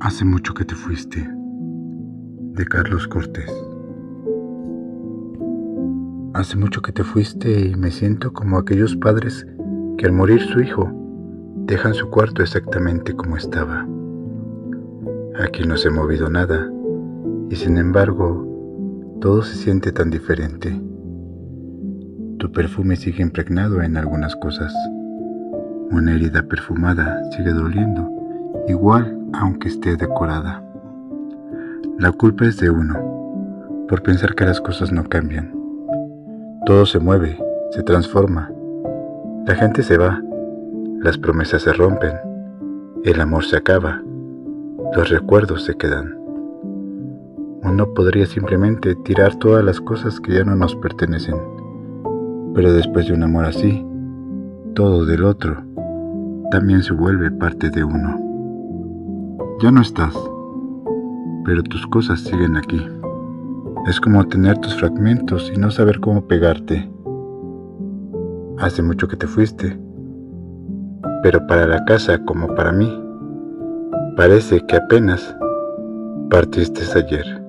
Hace mucho que te fuiste. De Carlos Cortés. Hace mucho que te fuiste y me siento como aquellos padres que al morir su hijo dejan su cuarto exactamente como estaba. Aquí no se ha movido nada y sin embargo todo se siente tan diferente. Tu perfume sigue impregnado en algunas cosas. Una herida perfumada sigue doliendo, igual aunque esté decorada. La culpa es de uno, por pensar que las cosas no cambian. Todo se mueve, se transforma. La gente se va, las promesas se rompen, el amor se acaba, los recuerdos se quedan. Uno podría simplemente tirar todas las cosas que ya no nos pertenecen, pero después de un amor así, todo del otro también se vuelve parte de uno. Ya no estás, pero tus cosas siguen aquí. Es como tener tus fragmentos y no saber cómo pegarte. Hace mucho que te fuiste, pero para la casa como para mí, parece que apenas partiste ayer.